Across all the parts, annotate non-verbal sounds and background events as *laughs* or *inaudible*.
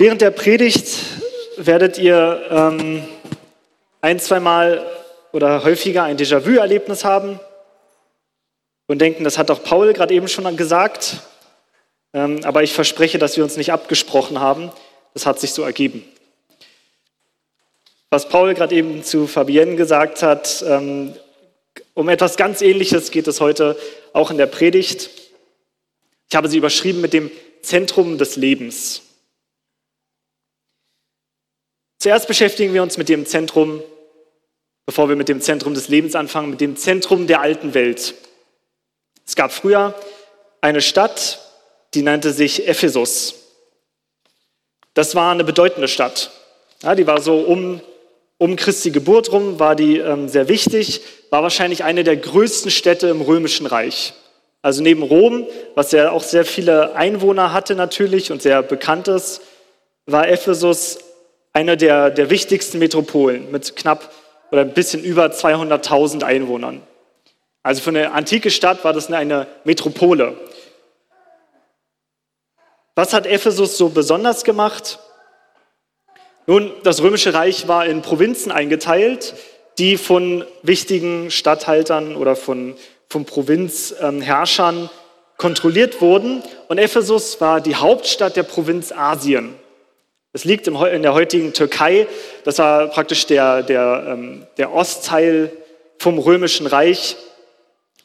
Während der Predigt werdet ihr ähm, ein, zweimal oder häufiger ein Déjà-vu-Erlebnis haben und denken, das hat doch Paul gerade eben schon gesagt. Ähm, aber ich verspreche, dass wir uns nicht abgesprochen haben. Das hat sich so ergeben. Was Paul gerade eben zu Fabienne gesagt hat, ähm, um etwas ganz Ähnliches geht es heute auch in der Predigt. Ich habe sie überschrieben mit dem Zentrum des Lebens. Zuerst beschäftigen wir uns mit dem Zentrum, bevor wir mit dem Zentrum des Lebens anfangen, mit dem Zentrum der alten Welt. Es gab früher eine Stadt, die nannte sich Ephesus. Das war eine bedeutende Stadt. Ja, die war so um, um Christi Geburt rum, war die ähm, sehr wichtig, war wahrscheinlich eine der größten Städte im Römischen Reich. Also neben Rom, was ja auch sehr viele Einwohner hatte natürlich und sehr bekannt ist, war Ephesus eine der, der wichtigsten Metropolen mit knapp oder ein bisschen über 200.000 Einwohnern. Also für eine antike Stadt war das eine Metropole. Was hat Ephesus so besonders gemacht? Nun, das Römische Reich war in Provinzen eingeteilt, die von wichtigen Statthaltern oder von, von Provinzherrschern kontrolliert wurden. Und Ephesus war die Hauptstadt der Provinz Asien. Es liegt in der heutigen Türkei. Das war praktisch der, der, ähm, der Ostteil vom Römischen Reich.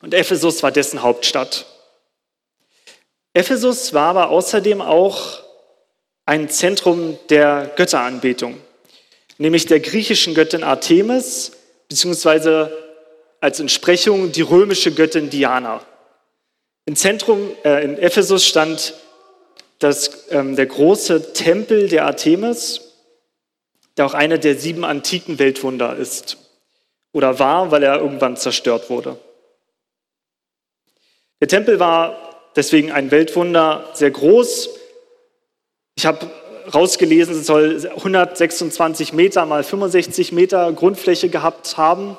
Und Ephesus war dessen Hauptstadt. Ephesus war aber außerdem auch ein Zentrum der Götteranbetung, nämlich der griechischen Göttin Artemis, beziehungsweise als Entsprechung die römische Göttin Diana. Im Zentrum, äh, in Ephesus stand dass ähm, der große Tempel der Artemis, der auch einer der sieben antiken Weltwunder ist oder war, weil er irgendwann zerstört wurde. Der Tempel war deswegen ein Weltwunder, sehr groß. Ich habe rausgelesen, es soll 126 Meter mal 65 Meter Grundfläche gehabt haben.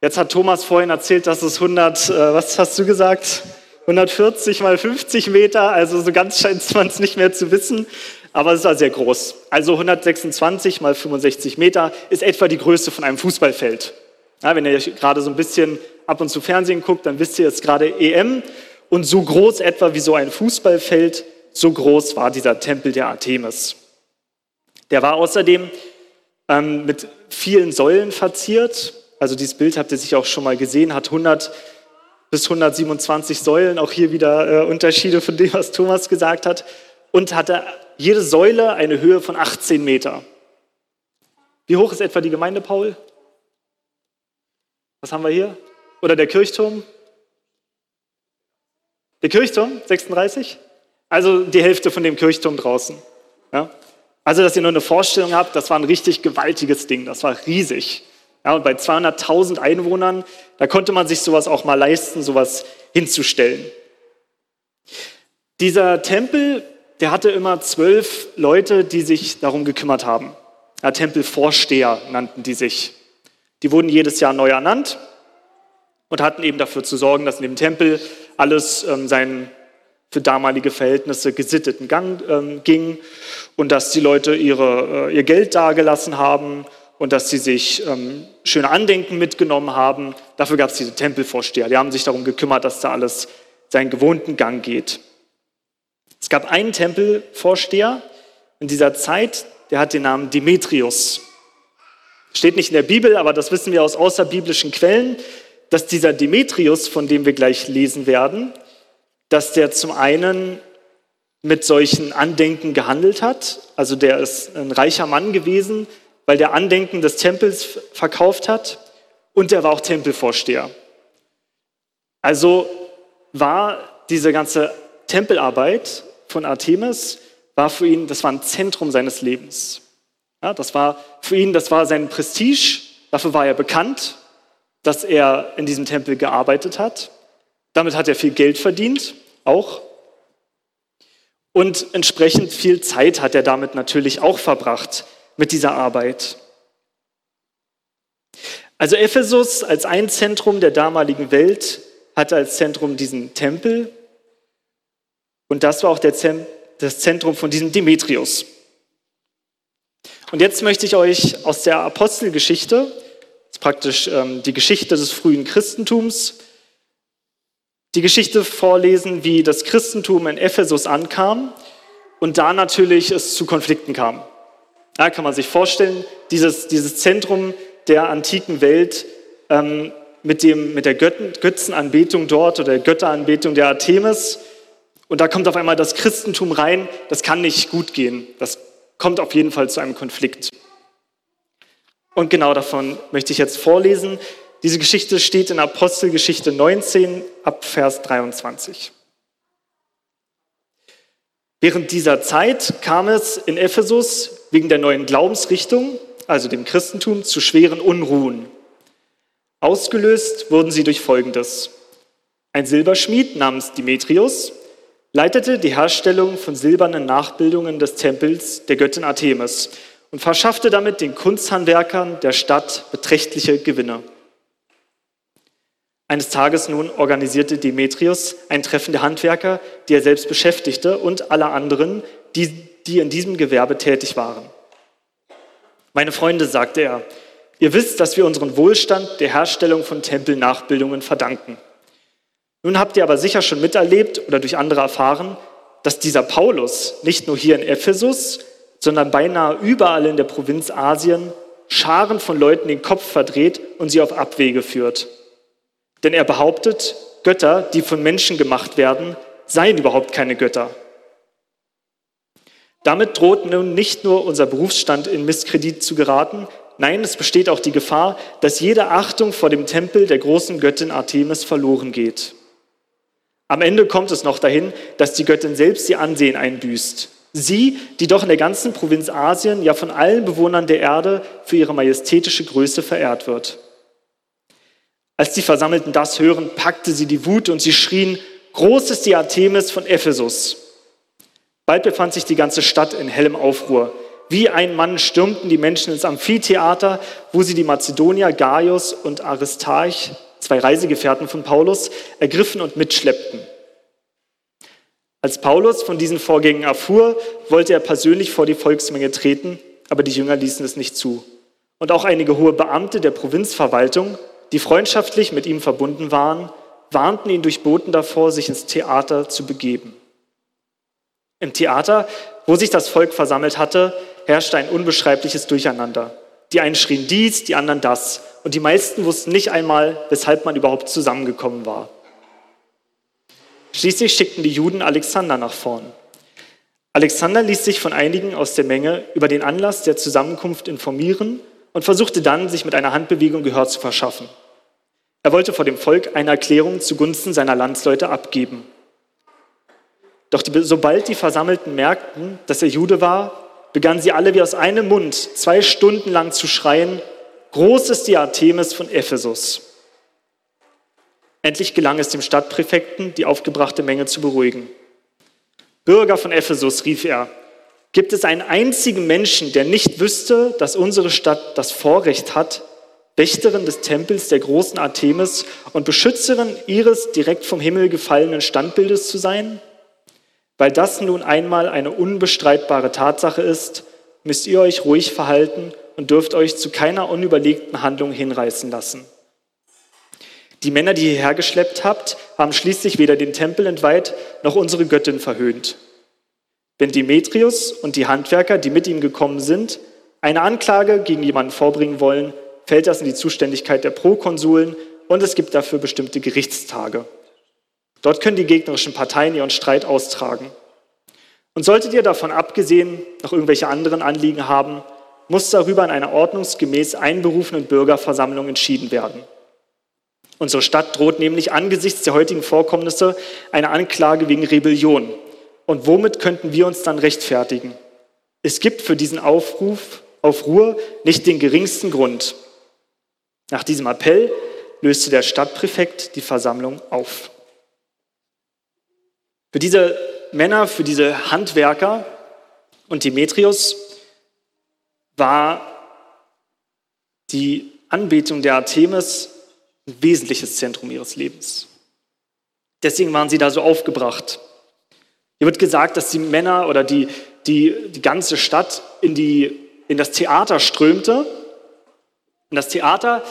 Jetzt hat Thomas vorhin erzählt, dass es 100, äh, was hast du gesagt? 140 mal 50 Meter, also so ganz scheint *laughs* man es nicht mehr zu wissen, aber es war sehr groß. Also 126 mal 65 Meter ist etwa die Größe von einem Fußballfeld. Ja, wenn ihr gerade so ein bisschen ab und zu Fernsehen guckt, dann wisst ihr, ist gerade EM und so groß etwa wie so ein Fußballfeld, so groß war dieser Tempel der Artemis. Der war außerdem ähm, mit vielen Säulen verziert. Also dieses Bild habt ihr sich auch schon mal gesehen, hat 100 bis 127 Säulen, auch hier wieder äh, Unterschiede von dem, was Thomas gesagt hat, und hatte jede Säule eine Höhe von 18 Meter. Wie hoch ist etwa die Gemeinde, Paul? Was haben wir hier? Oder der Kirchturm? Der Kirchturm, 36? Also die Hälfte von dem Kirchturm draußen. Ja? Also, dass ihr nur eine Vorstellung habt, das war ein richtig gewaltiges Ding, das war riesig. Ja, und bei 200.000 Einwohnern, da konnte man sich sowas auch mal leisten, sowas hinzustellen. Dieser Tempel, der hatte immer zwölf Leute, die sich darum gekümmert haben. Ja, Tempelvorsteher nannten die sich. Die wurden jedes Jahr neu ernannt und hatten eben dafür zu sorgen, dass in dem Tempel alles ähm, seinen für damalige Verhältnisse gesitteten Gang ähm, ging und dass die Leute ihre, äh, ihr Geld dagelassen haben und dass sie sich ähm, schöne Andenken mitgenommen haben. Dafür gab es diese Tempelvorsteher. Die haben sich darum gekümmert, dass da alles seinen gewohnten Gang geht. Es gab einen Tempelvorsteher in dieser Zeit, der hat den Namen Demetrius. Steht nicht in der Bibel, aber das wissen wir aus außerbiblischen Quellen, dass dieser Demetrius, von dem wir gleich lesen werden, dass der zum einen mit solchen Andenken gehandelt hat. Also der ist ein reicher Mann gewesen, weil der Andenken des Tempels verkauft hat und er war auch Tempelvorsteher. Also war diese ganze Tempelarbeit von Artemis war für ihn, das war ein Zentrum seines Lebens. Ja, das war für ihn, das war sein Prestige. Dafür war er bekannt, dass er in diesem Tempel gearbeitet hat. Damit hat er viel Geld verdient, auch. Und entsprechend viel Zeit hat er damit natürlich auch verbracht mit dieser Arbeit. Also Ephesus als ein Zentrum der damaligen Welt hatte als Zentrum diesen Tempel und das war auch Zem das Zentrum von diesem Demetrius. Und jetzt möchte ich euch aus der Apostelgeschichte, das ist praktisch ähm, die Geschichte des frühen Christentums, die Geschichte vorlesen, wie das Christentum in Ephesus ankam und da natürlich es zu Konflikten kam. Da kann man sich vorstellen, dieses, dieses Zentrum der antiken Welt ähm, mit, dem, mit der Götten, Götzenanbetung dort oder der Götteranbetung der Artemis. Und da kommt auf einmal das Christentum rein. Das kann nicht gut gehen. Das kommt auf jeden Fall zu einem Konflikt. Und genau davon möchte ich jetzt vorlesen. Diese Geschichte steht in Apostelgeschichte 19 ab Vers 23. Während dieser Zeit kam es in Ephesus wegen der neuen Glaubensrichtung, also dem Christentum, zu schweren Unruhen. Ausgelöst wurden sie durch Folgendes. Ein Silberschmied namens Demetrius leitete die Herstellung von silbernen Nachbildungen des Tempels der Göttin Artemis und verschaffte damit den Kunsthandwerkern der Stadt beträchtliche Gewinne. Eines Tages nun organisierte Demetrius ein Treffen der Handwerker, die er selbst beschäftigte, und aller anderen, die, die in diesem Gewerbe tätig waren. Meine Freunde, sagte er, ihr wisst, dass wir unseren Wohlstand der Herstellung von Tempelnachbildungen verdanken. Nun habt ihr aber sicher schon miterlebt oder durch andere erfahren, dass dieser Paulus nicht nur hier in Ephesus, sondern beinahe überall in der Provinz Asien Scharen von Leuten den Kopf verdreht und sie auf Abwege führt. Denn er behauptet, Götter, die von Menschen gemacht werden, seien überhaupt keine Götter. Damit droht nun nicht nur unser Berufsstand in Misskredit zu geraten, nein, es besteht auch die Gefahr, dass jede Achtung vor dem Tempel der großen Göttin Artemis verloren geht. Am Ende kommt es noch dahin, dass die Göttin selbst ihr Ansehen einbüßt. Sie, die doch in der ganzen Provinz Asien, ja von allen Bewohnern der Erde für ihre majestätische Größe verehrt wird. Als die Versammelten das hören, packte sie die Wut und sie schrien, groß ist die Artemis von Ephesus. Bald befand sich die ganze Stadt in hellem Aufruhr. Wie ein Mann stürmten die Menschen ins Amphitheater, wo sie die Mazedonier Gaius und Aristarch, zwei Reisegefährten von Paulus, ergriffen und mitschleppten. Als Paulus von diesen Vorgängen erfuhr, wollte er persönlich vor die Volksmenge treten, aber die Jünger ließen es nicht zu. Und auch einige hohe Beamte der Provinzverwaltung die freundschaftlich mit ihm verbunden waren, warnten ihn durch Boten davor, sich ins Theater zu begeben. Im Theater, wo sich das Volk versammelt hatte, herrschte ein unbeschreibliches Durcheinander. Die einen schrien dies, die anderen das, und die meisten wussten nicht einmal, weshalb man überhaupt zusammengekommen war. Schließlich schickten die Juden Alexander nach vorn. Alexander ließ sich von einigen aus der Menge über den Anlass der Zusammenkunft informieren und versuchte dann, sich mit einer Handbewegung Gehör zu verschaffen. Er wollte vor dem Volk eine Erklärung zugunsten seiner Landsleute abgeben. Doch die, sobald die Versammelten merkten, dass er Jude war, begannen sie alle wie aus einem Mund zwei Stunden lang zu schreien, Groß ist die Artemis von Ephesus. Endlich gelang es dem Stadtpräfekten, die aufgebrachte Menge zu beruhigen. Bürger von Ephesus, rief er, Gibt es einen einzigen Menschen, der nicht wüsste, dass unsere Stadt das Vorrecht hat, Wächterin des Tempels der großen Artemis und Beschützerin ihres direkt vom Himmel gefallenen Standbildes zu sein? Weil das nun einmal eine unbestreitbare Tatsache ist, müsst ihr euch ruhig verhalten und dürft euch zu keiner unüberlegten Handlung hinreißen lassen. Die Männer, die ihr hierher geschleppt habt, haben schließlich weder den Tempel entweiht noch unsere Göttin verhöhnt. Wenn Demetrius und die Handwerker, die mit ihm gekommen sind, eine Anklage gegen jemanden vorbringen wollen, fällt das in die Zuständigkeit der Prokonsuln und es gibt dafür bestimmte Gerichtstage. Dort können die gegnerischen Parteien ihren Streit austragen. Und solltet ihr davon abgesehen noch irgendwelche anderen Anliegen haben, muss darüber in einer ordnungsgemäß einberufenen Bürgerversammlung entschieden werden. Unsere Stadt droht nämlich angesichts der heutigen Vorkommnisse eine Anklage wegen Rebellion, und womit könnten wir uns dann rechtfertigen? Es gibt für diesen Aufruf auf Ruhe nicht den geringsten Grund. Nach diesem Appell löste der Stadtpräfekt die Versammlung auf. Für diese Männer, für diese Handwerker und Demetrius war die Anbetung der Artemis ein wesentliches Zentrum ihres Lebens. Deswegen waren sie da so aufgebracht. Hier wird gesagt, dass die Männer oder die, die, die ganze Stadt in die in das Theater strömte. Und das Theater,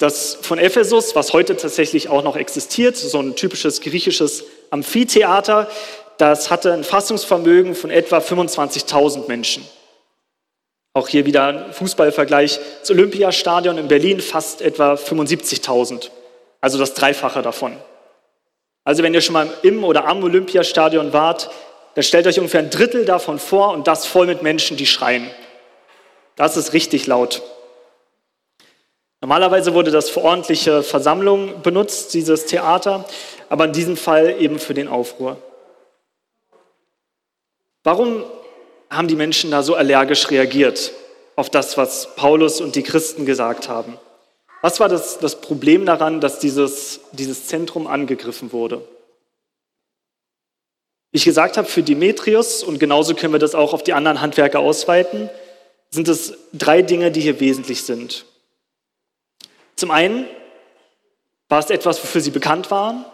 das von Ephesus, was heute tatsächlich auch noch existiert, so ein typisches griechisches Amphitheater, das hatte ein Fassungsvermögen von etwa 25.000 Menschen. Auch hier wieder ein Fußballvergleich. Das Olympiastadion in Berlin fast etwa 75.000, also das Dreifache davon. Also wenn ihr schon mal im oder am Olympiastadion wart, dann stellt euch ungefähr ein Drittel davon vor und das voll mit Menschen, die schreien. Das ist richtig laut. Normalerweise wurde das für ordentliche Versammlungen benutzt, dieses Theater, aber in diesem Fall eben für den Aufruhr. Warum haben die Menschen da so allergisch reagiert auf das, was Paulus und die Christen gesagt haben? Was war das, das Problem daran, dass dieses, dieses Zentrum angegriffen wurde? Wie ich gesagt habe, für Demetrius, und genauso können wir das auch auf die anderen Handwerker ausweiten, sind es drei Dinge, die hier wesentlich sind. Zum einen war es etwas, wofür sie bekannt waren.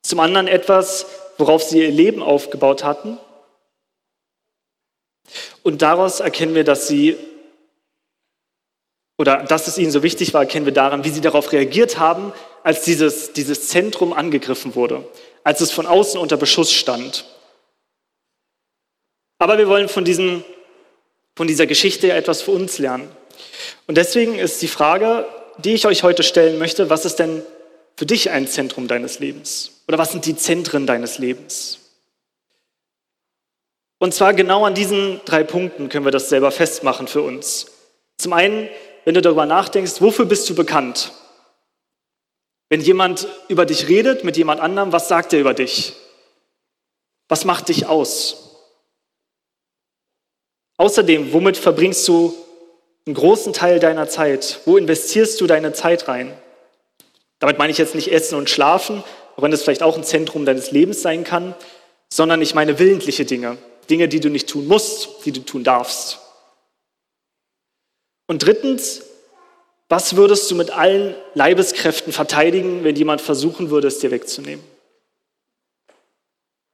Zum anderen etwas, worauf sie ihr Leben aufgebaut hatten. Und daraus erkennen wir, dass sie, oder dass es ihnen so wichtig war, erkennen wir daran, wie sie darauf reagiert haben, als dieses, dieses Zentrum angegriffen wurde, als es von außen unter Beschuss stand. Aber wir wollen von, diesen, von dieser Geschichte etwas für uns lernen. Und deswegen ist die Frage, die ich euch heute stellen möchte, was ist denn für dich ein Zentrum deines Lebens? Oder was sind die Zentren deines Lebens? Und zwar genau an diesen drei Punkten können wir das selber festmachen für uns. Zum einen, wenn du darüber nachdenkst, wofür bist du bekannt? Wenn jemand über dich redet mit jemand anderem, was sagt er über dich? Was macht dich aus? Außerdem, womit verbringst du einen großen Teil deiner Zeit? Wo investierst du deine Zeit rein? Damit meine ich jetzt nicht Essen und Schlafen, auch wenn das vielleicht auch ein Zentrum deines Lebens sein kann, sondern ich meine willentliche Dinge. Dinge, die du nicht tun musst, die du tun darfst. Und drittens, was würdest du mit allen Leibeskräften verteidigen, wenn jemand versuchen würde, es dir wegzunehmen?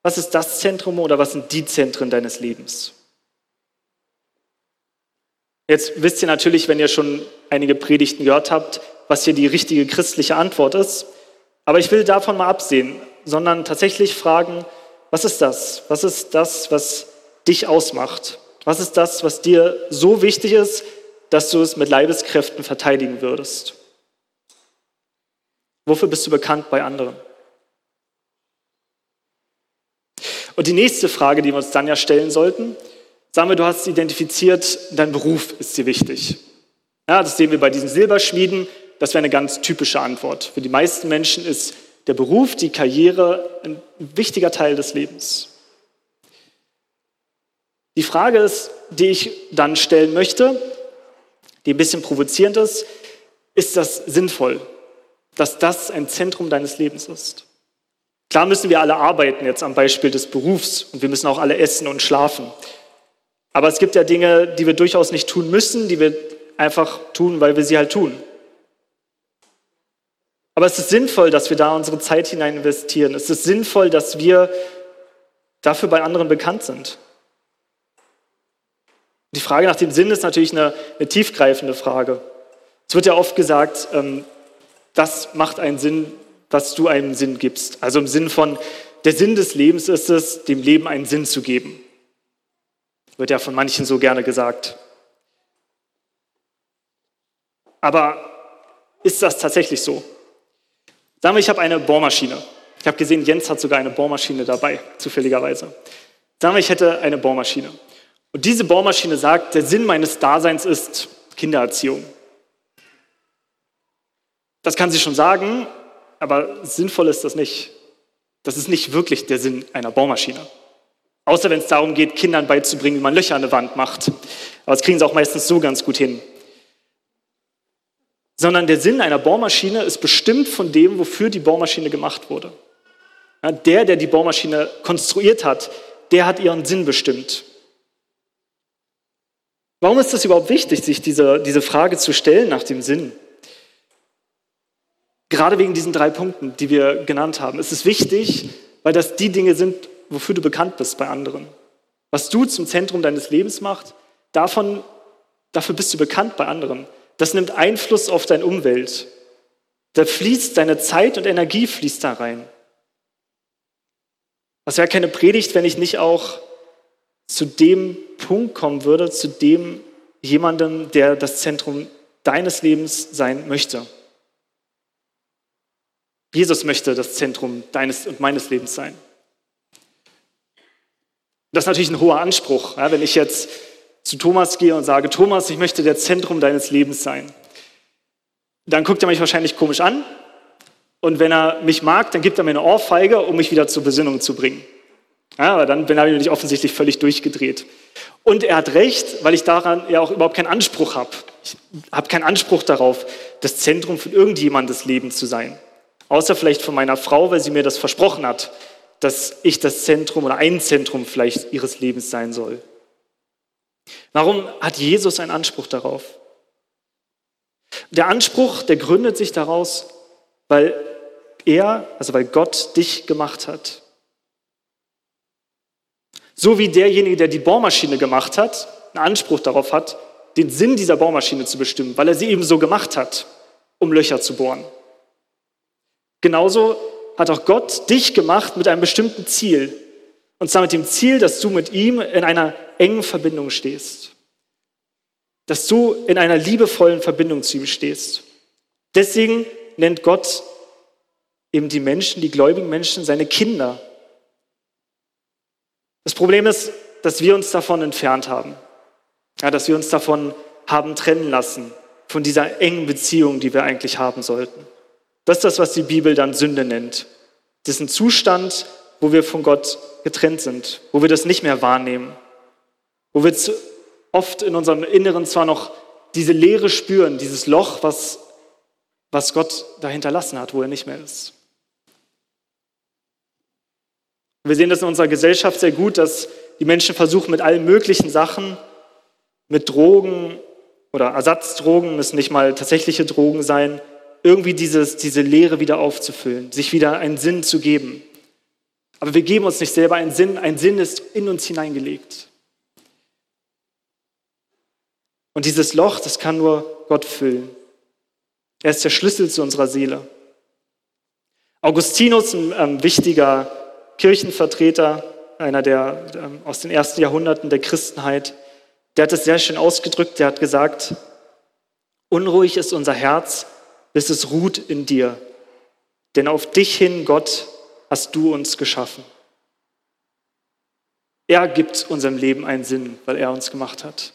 Was ist das Zentrum oder was sind die Zentren deines Lebens? Jetzt wisst ihr natürlich, wenn ihr schon einige Predigten gehört habt, was hier die richtige christliche Antwort ist. Aber ich will davon mal absehen, sondern tatsächlich fragen, was ist das? Was ist das, was dich ausmacht? Was ist das, was dir so wichtig ist, dass du es mit Leibeskräften verteidigen würdest? Wofür bist du bekannt bei anderen? Und die nächste Frage, die wir uns dann ja stellen sollten, sagen wir, du hast identifiziert, dein Beruf ist dir wichtig. Ja, das sehen wir bei diesen Silberschmieden. Das wäre eine ganz typische Antwort. Für die meisten Menschen ist der Beruf, die Karriere ein wichtiger Teil des Lebens. Die Frage ist, die ich dann stellen möchte, die ein bisschen provozierend ist, ist das sinnvoll, dass das ein Zentrum deines Lebens ist? Klar müssen wir alle arbeiten jetzt am Beispiel des Berufs und wir müssen auch alle essen und schlafen. Aber es gibt ja Dinge, die wir durchaus nicht tun müssen, die wir einfach tun, weil wir sie halt tun. Aber es ist sinnvoll, dass wir da unsere Zeit hinein investieren. Es ist sinnvoll, dass wir dafür bei anderen bekannt sind. Die Frage nach dem Sinn ist natürlich eine, eine tiefgreifende Frage. Es wird ja oft gesagt, ähm, das macht einen Sinn, was du einem Sinn gibst. Also im Sinn von, der Sinn des Lebens ist es, dem Leben einen Sinn zu geben. Wird ja von manchen so gerne gesagt. Aber ist das tatsächlich so? Sagen wir, ich habe eine Bohrmaschine. Ich habe gesehen, Jens hat sogar eine Bohrmaschine dabei, zufälligerweise. Sagen wir, ich hätte eine Bohrmaschine. Und diese Bohrmaschine sagt, der Sinn meines Daseins ist Kindererziehung. Das kann sie schon sagen, aber sinnvoll ist das nicht. Das ist nicht wirklich der Sinn einer Bohrmaschine. Außer wenn es darum geht, Kindern beizubringen, wie man Löcher an der Wand macht. Aber das kriegen sie auch meistens so ganz gut hin. Sondern der Sinn einer Bohrmaschine ist bestimmt von dem, wofür die Bohrmaschine gemacht wurde. Der, der die Bohrmaschine konstruiert hat, der hat ihren Sinn bestimmt. Warum ist es überhaupt wichtig, sich diese, diese Frage zu stellen nach dem Sinn? Gerade wegen diesen drei Punkten, die wir genannt haben. Es ist wichtig, weil das die Dinge sind, wofür du bekannt bist bei anderen. Was du zum Zentrum deines Lebens machst, davon dafür bist du bekannt bei anderen. Das nimmt Einfluss auf deine Umwelt. Da fließt deine Zeit und Energie fließt da rein. Das wäre keine Predigt, wenn ich nicht auch zu dem Punkt kommen würde, zu dem jemandem, der das Zentrum deines Lebens sein möchte. Jesus möchte das Zentrum deines und meines Lebens sein. Das ist natürlich ein hoher Anspruch, ja, wenn ich jetzt zu Thomas gehe und sage, Thomas, ich möchte der Zentrum deines Lebens sein. Dann guckt er mich wahrscheinlich komisch an und wenn er mich mag, dann gibt er mir eine Ohrfeige, um mich wieder zur Besinnung zu bringen. Ja, aber dann bin ich offensichtlich völlig durchgedreht. Und er hat recht, weil ich daran ja auch überhaupt keinen Anspruch habe. Ich habe keinen Anspruch darauf, das Zentrum von irgendjemandes Lebens zu sein. Außer vielleicht von meiner Frau, weil sie mir das versprochen hat, dass ich das Zentrum oder ein Zentrum vielleicht ihres Lebens sein soll. Warum hat Jesus einen Anspruch darauf? Der Anspruch, der gründet sich daraus, weil er, also weil Gott dich gemacht hat. So wie derjenige, der die Bohrmaschine gemacht hat, einen Anspruch darauf hat, den Sinn dieser Bohrmaschine zu bestimmen, weil er sie eben so gemacht hat, um Löcher zu bohren. Genauso hat auch Gott dich gemacht mit einem bestimmten Ziel. Und zwar mit dem Ziel, dass du mit ihm in einer engen Verbindung stehst. Dass du in einer liebevollen Verbindung zu ihm stehst. Deswegen nennt Gott eben die Menschen, die gläubigen Menschen, seine Kinder. Das Problem ist, dass wir uns davon entfernt haben. Ja, dass wir uns davon haben trennen lassen, von dieser engen Beziehung, die wir eigentlich haben sollten. Das ist das, was die Bibel dann Sünde nennt. Das ist ein Zustand, wo wir von Gott getrennt sind, wo wir das nicht mehr wahrnehmen, wo wir oft in unserem Inneren zwar noch diese Leere spüren, dieses Loch, was, was Gott da hinterlassen hat, wo er nicht mehr ist. Wir sehen das in unserer Gesellschaft sehr gut, dass die Menschen versuchen mit allen möglichen Sachen, mit Drogen oder Ersatzdrogen, müssen nicht mal tatsächliche Drogen sein, irgendwie dieses, diese Leere wieder aufzufüllen, sich wieder einen Sinn zu geben. Aber wir geben uns nicht selber einen Sinn, ein Sinn ist in uns hineingelegt. Und dieses Loch, das kann nur Gott füllen. Er ist der Schlüssel zu unserer Seele. Augustinus, ein ähm, wichtiger Kirchenvertreter, einer der ähm, aus den ersten Jahrhunderten der Christenheit, der hat es sehr schön ausgedrückt. Der hat gesagt: Unruhig ist unser Herz, bis es ruht in dir. Denn auf dich hin, Gott, hast du uns geschaffen. Er gibt unserem Leben einen Sinn, weil er uns gemacht hat.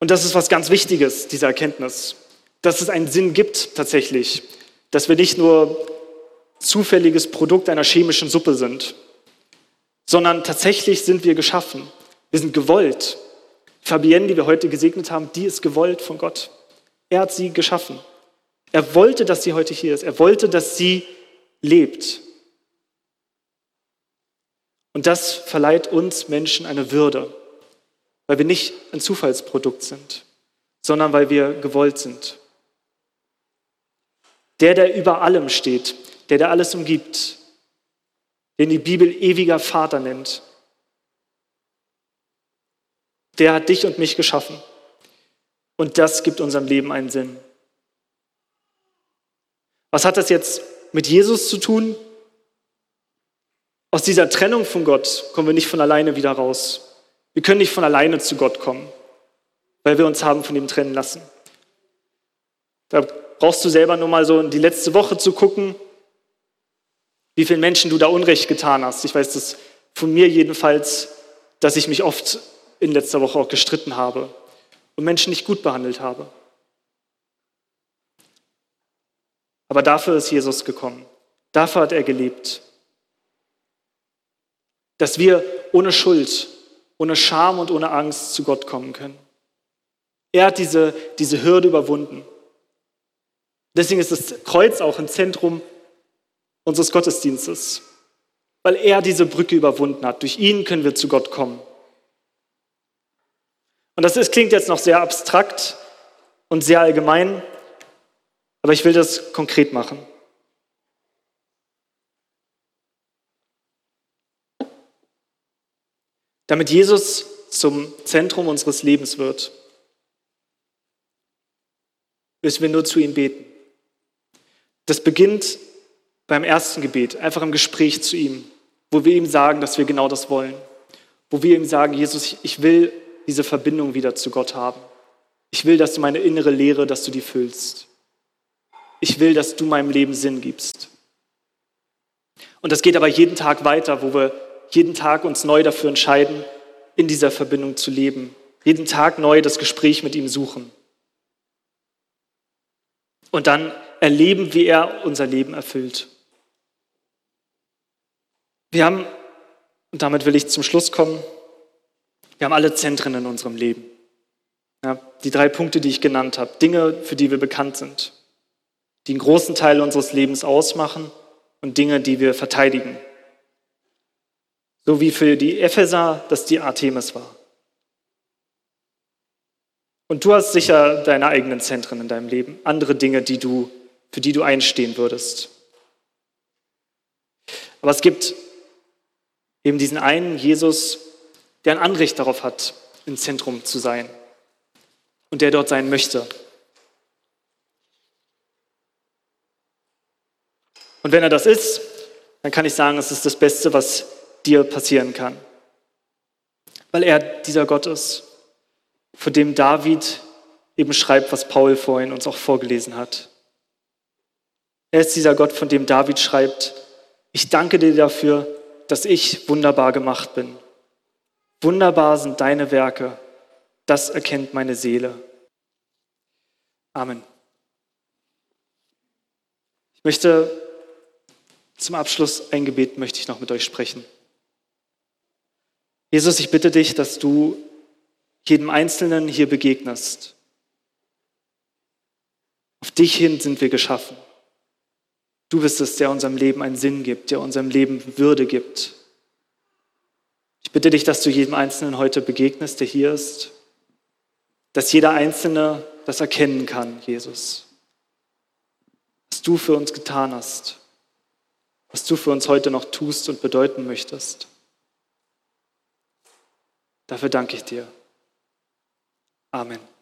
Und das ist was ganz Wichtiges, diese Erkenntnis, dass es einen Sinn gibt tatsächlich, dass wir nicht nur zufälliges Produkt einer chemischen Suppe sind, sondern tatsächlich sind wir geschaffen. Wir sind gewollt. Fabienne, die wir heute gesegnet haben, die ist gewollt von Gott. Er hat sie geschaffen. Er wollte, dass sie heute hier ist. Er wollte, dass sie lebt. Und das verleiht uns Menschen eine Würde, weil wir nicht ein Zufallsprodukt sind, sondern weil wir gewollt sind. Der, der über allem steht, der, der alles umgibt, den die Bibel ewiger Vater nennt, der hat dich und mich geschaffen. Und das gibt unserem Leben einen Sinn. Was hat das jetzt mit Jesus zu tun? Aus dieser Trennung von Gott kommen wir nicht von alleine wieder raus. Wir können nicht von alleine zu Gott kommen, weil wir uns haben von ihm trennen lassen. Da brauchst du selber nur mal so in die letzte Woche zu gucken, wie vielen Menschen du da Unrecht getan hast. Ich weiß das von mir jedenfalls, dass ich mich oft in letzter Woche auch gestritten habe und Menschen nicht gut behandelt habe. Aber dafür ist Jesus gekommen. Dafür hat er gelebt. Dass wir ohne Schuld, ohne Scham und ohne Angst zu Gott kommen können. Er hat diese, diese Hürde überwunden. Deswegen ist das Kreuz auch im Zentrum unseres Gottesdienstes, weil er diese Brücke überwunden hat. Durch ihn können wir zu Gott kommen. Und das ist, klingt jetzt noch sehr abstrakt und sehr allgemein, aber ich will das konkret machen. Damit Jesus zum Zentrum unseres Lebens wird, müssen wir nur zu ihm beten. Das beginnt beim ersten Gebet, einfach im Gespräch zu ihm, wo wir ihm sagen, dass wir genau das wollen. Wo wir ihm sagen, Jesus, ich will diese Verbindung wieder zu Gott haben. Ich will, dass du meine innere Lehre, dass du die füllst. Ich will, dass du meinem Leben Sinn gibst. Und das geht aber jeden Tag weiter, wo wir jeden Tag uns neu dafür entscheiden, in dieser Verbindung zu leben. Jeden Tag neu das Gespräch mit ihm suchen. Und dann erleben, wie er unser Leben erfüllt. Wir haben, und damit will ich zum Schluss kommen, wir haben alle Zentren in unserem Leben. Ja, die drei Punkte, die ich genannt habe, Dinge, für die wir bekannt sind, die einen großen Teil unseres Lebens ausmachen und Dinge, die wir verteidigen. So wie für die Epheser das die Artemis war. Und du hast sicher deine eigenen Zentren in deinem Leben, andere Dinge, die du, für die du einstehen würdest. Aber es gibt eben diesen einen Jesus, der ein Anrecht darauf hat, im Zentrum zu sein und der dort sein möchte. Und wenn er das ist, dann kann ich sagen, es ist das Beste, was dir passieren kann. Weil er dieser Gott ist, vor dem David eben schreibt, was Paul vorhin uns auch vorgelesen hat. Er ist dieser Gott, von dem David schreibt, ich danke dir dafür, dass ich wunderbar gemacht bin. Wunderbar sind deine Werke, das erkennt meine Seele. Amen. Ich möchte zum Abschluss ein Gebet möchte ich noch mit euch sprechen. Jesus, ich bitte dich, dass du jedem Einzelnen hier begegnest. Auf dich hin sind wir geschaffen. Du bist es, der unserem Leben einen Sinn gibt, der unserem Leben Würde gibt. Ich bitte dich, dass du jedem Einzelnen heute begegnest, der hier ist, dass jeder Einzelne das erkennen kann, Jesus, was du für uns getan hast, was du für uns heute noch tust und bedeuten möchtest. Dafür danke ich dir. Amen.